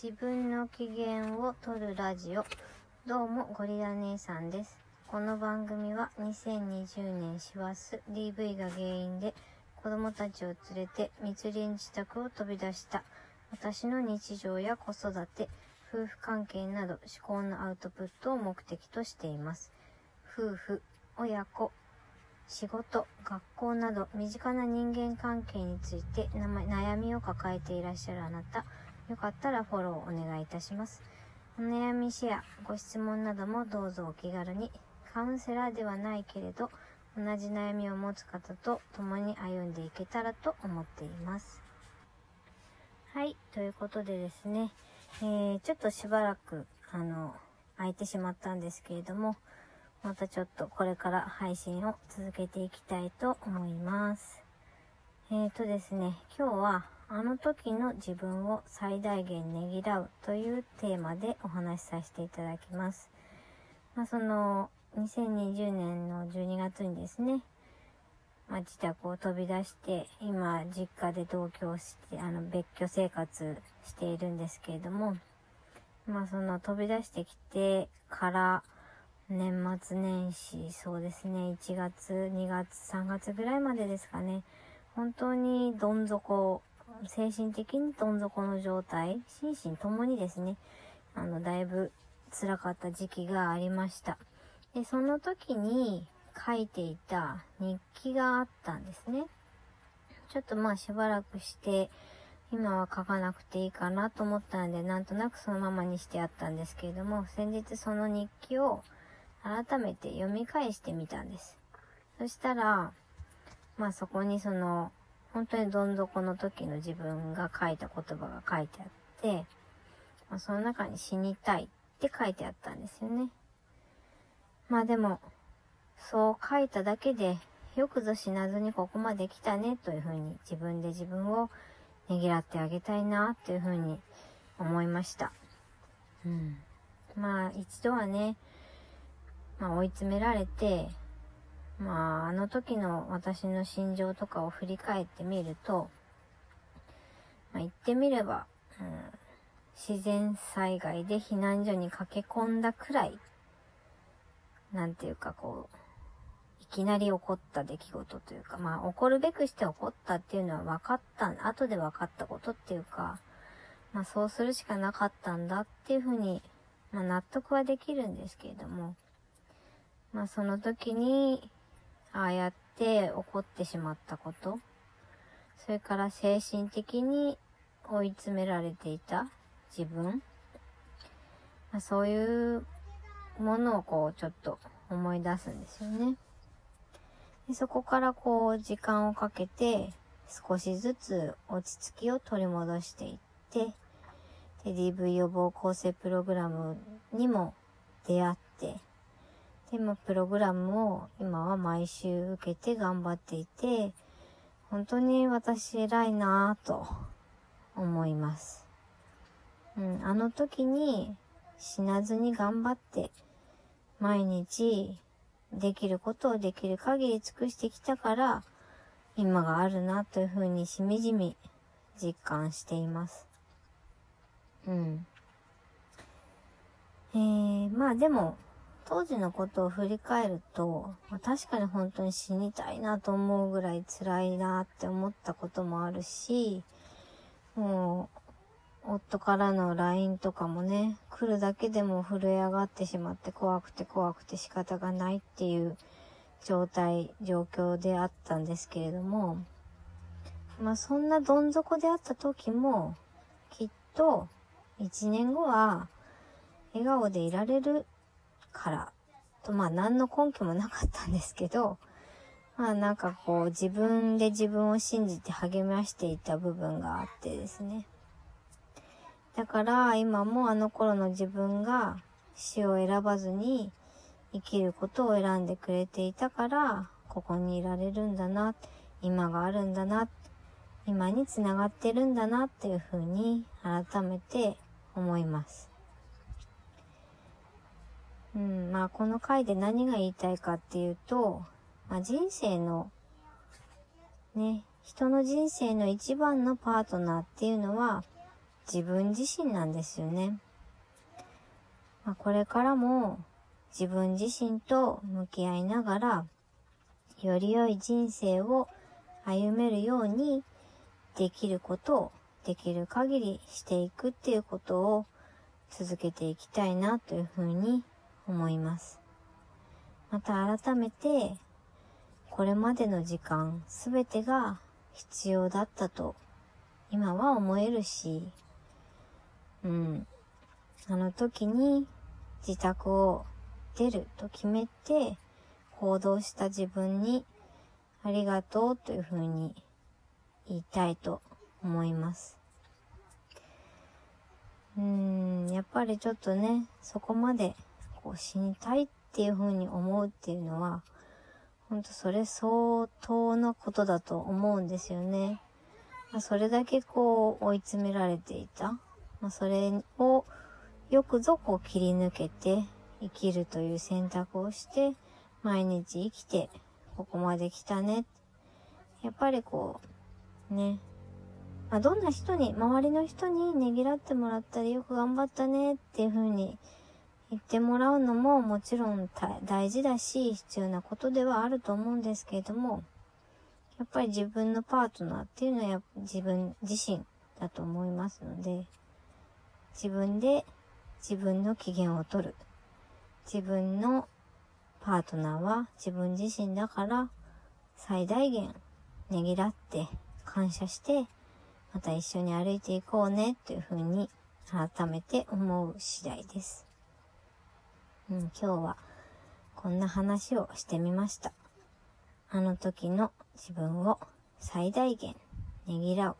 自分の機嫌を取るラジオ。どうも、ゴリラ姉さんです。この番組は2020年師走 DV が原因で子供たちを連れて密林自宅を飛び出した私の日常や子育て、夫婦関係など思考のアウトプットを目的としています。夫婦、親子、仕事、学校など身近な人間関係について悩みを抱えていらっしゃるあなた、よかったらフォローお願いいたします。お悩みシェア、ご質問などもどうぞお気軽に。カウンセラーではないけれど、同じ悩みを持つ方と共に歩んでいけたらと思っています。はい、ということでですね、えー、ちょっとしばらく、あの、空いてしまったんですけれども、またちょっとこれから配信を続けていきたいと思います。えーとですね、今日はあの時の自分を最大限ねぎらうというテーマでお話しさせていただきます。まあ、その、2020年の12月にですね、まあ、自宅を飛び出して、今、実家で同居して、あの、別居生活しているんですけれども、まあ、その飛び出してきてから、年末年始、そうですね、1月、2月、3月ぐらいまでですかね、本当にどん底、精神的にどん底の状態、心身ともにですね、あの、だいぶ辛かった時期がありました。で、その時に書いていた日記があったんですね。ちょっとまあしばらくして、今は書かなくていいかなと思ったので、なんとなくそのままにしてあったんですけれども、先日その日記を改めて読み返してみたんです。そしたら、まあそこにその、本当にどん底の時の自分が書いた言葉が書いてあって、まあ、その中に死にたいって書いてあったんですよね。まあでも、そう書いただけで、よくぞ死なずにここまで来たねというふうに自分で自分をねぎらってあげたいなっていうふうに思いました。うん。まあ一度はね、まあ追い詰められて、まああの時の私の心情とかを振り返ってみると、まあ言ってみれば、うん、自然災害で避難所に駆け込んだくらい、なんていうかこう、いきなり起こった出来事というか、まあ起こるべくして起こったっていうのは分かった、後で分かったことっていうか、まあそうするしかなかったんだっていうふうに、まあ納得はできるんですけれども、まあその時に、ああやって起こってしまったこと、それから精神的に追い詰められていた自分、まあ、そういうものをこうちょっと思い出すんですよね。でそこからこう時間をかけて少しずつ落ち着きを取り戻していって、で DV 予防構成プログラムにも出会って、で、まあ、プログラムを今は毎週受けて頑張っていて、本当に私偉いなぁと思います。うん、あの時に死なずに頑張って、毎日できることをできる限り尽くしてきたから、今があるなというふうにしみじみ実感しています。うん。えー、まあでも、当時のことを振り返ると、まあ、確かに本当に死にたいなと思うぐらい辛いなって思ったこともあるし、もう、夫からの LINE とかもね、来るだけでも震え上がってしまって怖くて怖くて仕方がないっていう状態、状況であったんですけれども、まあそんなどん底であった時も、きっと一年後は笑顔でいられるから、とまあ何の根拠もなかったんですけど、まあなんかこう自分で自分を信じて励ましていた部分があってですね。だから今もあの頃の自分が死を選ばずに生きることを選んでくれていたから、ここにいられるんだな、今があるんだな、今につながってるんだなっていうふうに改めて思います。うん、まあこの回で何が言いたいかっていうと、まあ、人生の、ね、人の人生の一番のパートナーっていうのは自分自身なんですよね。まあ、これからも自分自身と向き合いながら、より良い人生を歩めるようにできることをできる限りしていくっていうことを続けていきたいなというふうに思います。また改めて、これまでの時間すべてが必要だったと今は思えるし、うん。あの時に自宅を出ると決めて行動した自分にありがとうというふうに言いたいと思います。うん、やっぱりちょっとね、そこまでこう死にたいっていうふうに思うっていうのは、ほんとそれ相当のことだと思うんですよね。まあ、それだけこう追い詰められていた。まあ、それをよくぞこう切り抜けて生きるという選択をして、毎日生きて、ここまで来たね。やっぱりこう、ね。まあ、どんな人に、周りの人にねぎらってもらったり、よく頑張ったねっていう風に言ってもらうのももちろん大事だし、必要なことではあると思うんですけれども、やっぱり自分のパートナーっていうのは自分自身だと思いますので、自分で自分の機嫌を取る。自分のパートナーは自分自身だから最大限ねぎらって感謝してまた一緒に歩いていこうねというふうに改めて思う次第です。うん、今日はこんな話をしてみました。あの時の自分を最大限ねぎらう。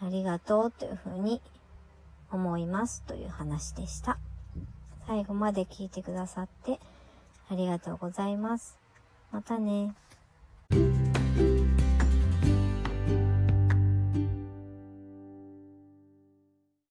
ありがとうというふうに思いますという話でした。最後まで聞いてくださってありがとうございます。またね。